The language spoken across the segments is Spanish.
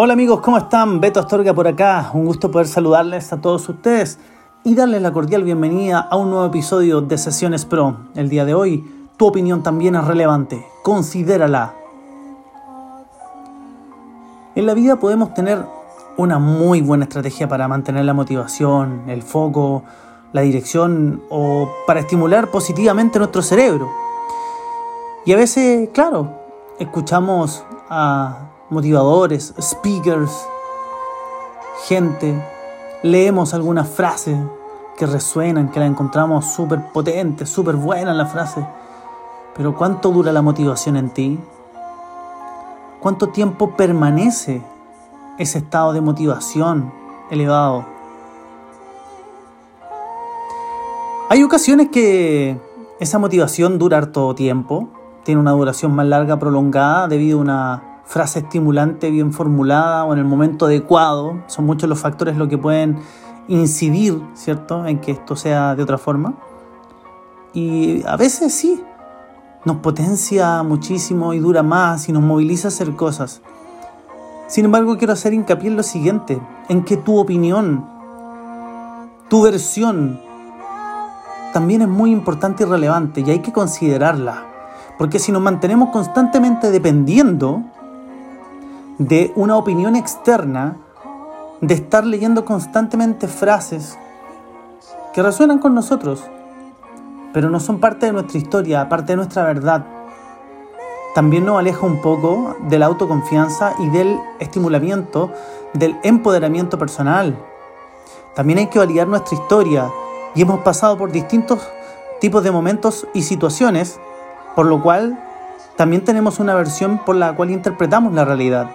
Hola amigos, ¿cómo están? Beto Astorga por acá. Un gusto poder saludarles a todos ustedes y darles la cordial bienvenida a un nuevo episodio de Sesiones Pro. El día de hoy, tu opinión también es relevante. Considérala. En la vida podemos tener una muy buena estrategia para mantener la motivación, el foco, la dirección o para estimular positivamente nuestro cerebro. Y a veces, claro, escuchamos a motivadores, speakers, gente, leemos algunas frases que resuenan, que la encontramos súper potentes, súper buenas la frase. Pero ¿cuánto dura la motivación en ti? ¿Cuánto tiempo permanece ese estado de motivación elevado? Hay ocasiones que esa motivación dura harto tiempo, tiene una duración más larga, prolongada, debido a una frase estimulante bien formulada o en el momento adecuado. Son muchos los factores lo que pueden incidir, ¿cierto?, en que esto sea de otra forma. Y a veces sí, nos potencia muchísimo y dura más y nos moviliza a hacer cosas. Sin embargo, quiero hacer hincapié en lo siguiente, en que tu opinión, tu versión, también es muy importante y relevante y hay que considerarla. Porque si nos mantenemos constantemente dependiendo de una opinión externa, de estar leyendo constantemente frases que resuenan con nosotros, pero no son parte de nuestra historia, parte de nuestra verdad. También nos aleja un poco de la autoconfianza y del estimulamiento, del empoderamiento personal. También hay que validar nuestra historia y hemos pasado por distintos tipos de momentos y situaciones, por lo cual también tenemos una versión por la cual interpretamos la realidad.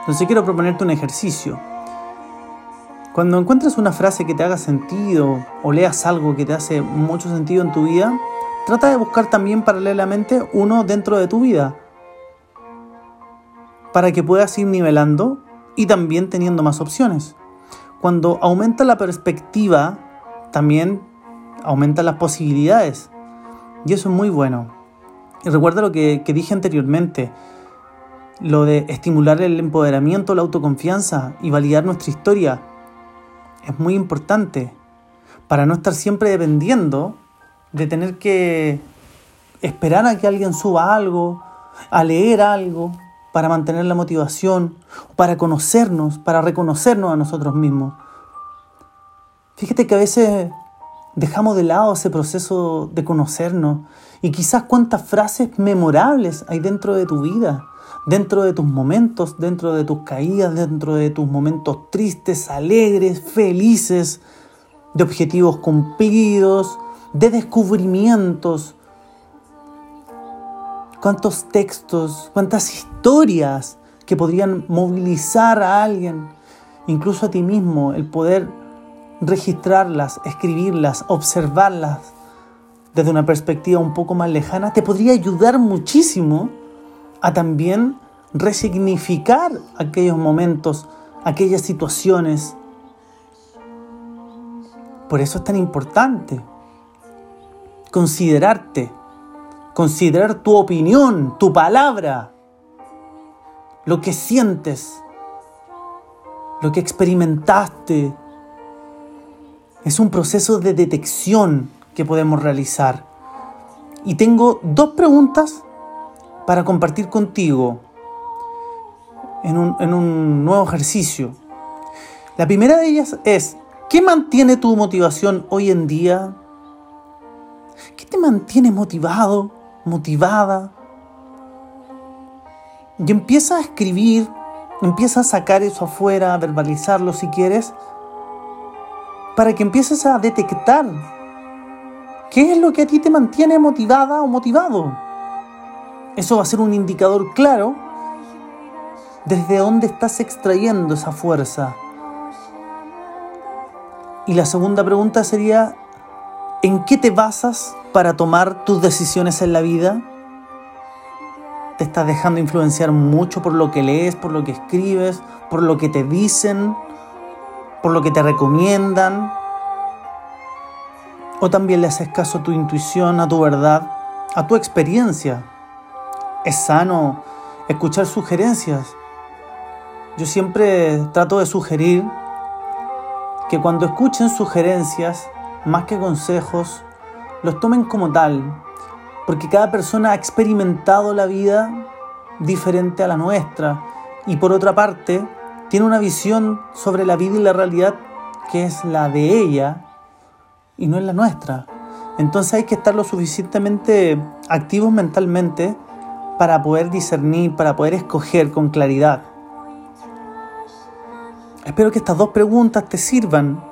Entonces quiero proponerte un ejercicio. Cuando encuentres una frase que te haga sentido o leas algo que te hace mucho sentido en tu vida, trata de buscar también paralelamente uno dentro de tu vida para que puedas ir nivelando y también teniendo más opciones. Cuando aumenta la perspectiva, también aumenta las posibilidades. Y eso es muy bueno. Y recuerda lo que, que dije anteriormente, lo de estimular el empoderamiento, la autoconfianza y validar nuestra historia es muy importante para no estar siempre dependiendo de tener que esperar a que alguien suba algo, a leer algo, para mantener la motivación, para conocernos, para reconocernos a nosotros mismos. Fíjate que a veces dejamos de lado ese proceso de conocernos y quizás cuántas frases memorables hay dentro de tu vida dentro de tus momentos, dentro de tus caídas, dentro de tus momentos tristes, alegres, felices, de objetivos cumplidos, de descubrimientos. Cuántos textos, cuántas historias que podrían movilizar a alguien, incluso a ti mismo, el poder registrarlas, escribirlas, observarlas desde una perspectiva un poco más lejana, te podría ayudar muchísimo a también resignificar aquellos momentos, aquellas situaciones. Por eso es tan importante considerarte, considerar tu opinión, tu palabra, lo que sientes, lo que experimentaste. Es un proceso de detección que podemos realizar. Y tengo dos preguntas para compartir contigo en un, nuevo ejercicio. La primera de ellas es, ¿qué mantiene tu motivación hoy en día? ¿Qué te mantiene motivado, motivada? Y empieza a escribir, empieza a sacar eso afuera, a verbalizarlo si quieres, para que empieces a detectar qué es lo que a ti te mantiene motivada o motivado. Eso va a ser un indicador claro desde dónde estás extrayendo esa fuerza. Y la segunda pregunta sería, ¿en qué te basas para tomar tus decisiones en la vida? ¿Te estás dejando influenciar mucho por lo que lees, por lo que escribes, por lo que te dicen, por lo que te recomiendan? ¿O también le haces caso a tu intuición, a tu verdad, a tu experiencia? Es sano escuchar sugerencias, yo siempre trato de sugerir que cuando escuchen sugerencias, más que consejos, los tomen como tal, porque cada persona ha experimentado la vida diferente a la nuestra y por otra parte tiene una visión sobre la vida y la realidad que es la de ella y no es la nuestra. Entonces hay que estar lo suficientemente activos mentalmente para poder discernir, para poder escoger con claridad. Espero que estas dos preguntas te sirvan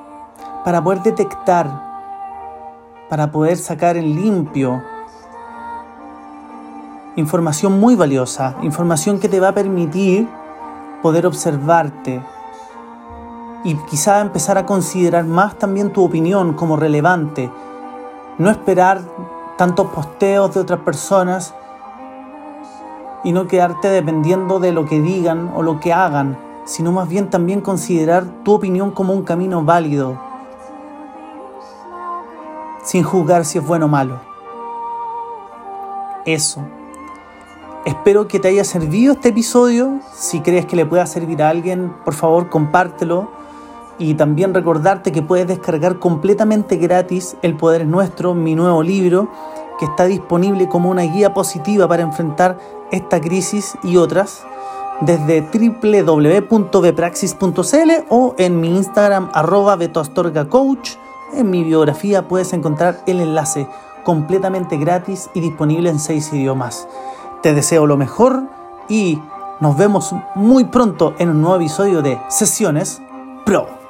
para poder detectar, para poder sacar en limpio información muy valiosa, información que te va a permitir poder observarte y quizá empezar a considerar más también tu opinión como relevante, no esperar tantos posteos de otras personas y no quedarte dependiendo de lo que digan o lo que hagan, sino más bien también considerar tu opinión como un camino válido, sin juzgar si es bueno o malo. Eso. Espero que te haya servido este episodio. Si crees que le pueda servir a alguien, por favor compártelo. Y también recordarte que puedes descargar completamente gratis El Poder es Nuestro, mi nuevo libro, que está disponible como una guía positiva para enfrentar esta crisis y otras desde www.bepraxis.cl o en mi Instagram arroba betoastorgacoach. En mi biografía puedes encontrar el enlace completamente gratis y disponible en seis idiomas. Te deseo lo mejor y nos vemos muy pronto en un nuevo episodio de Sesiones Pro.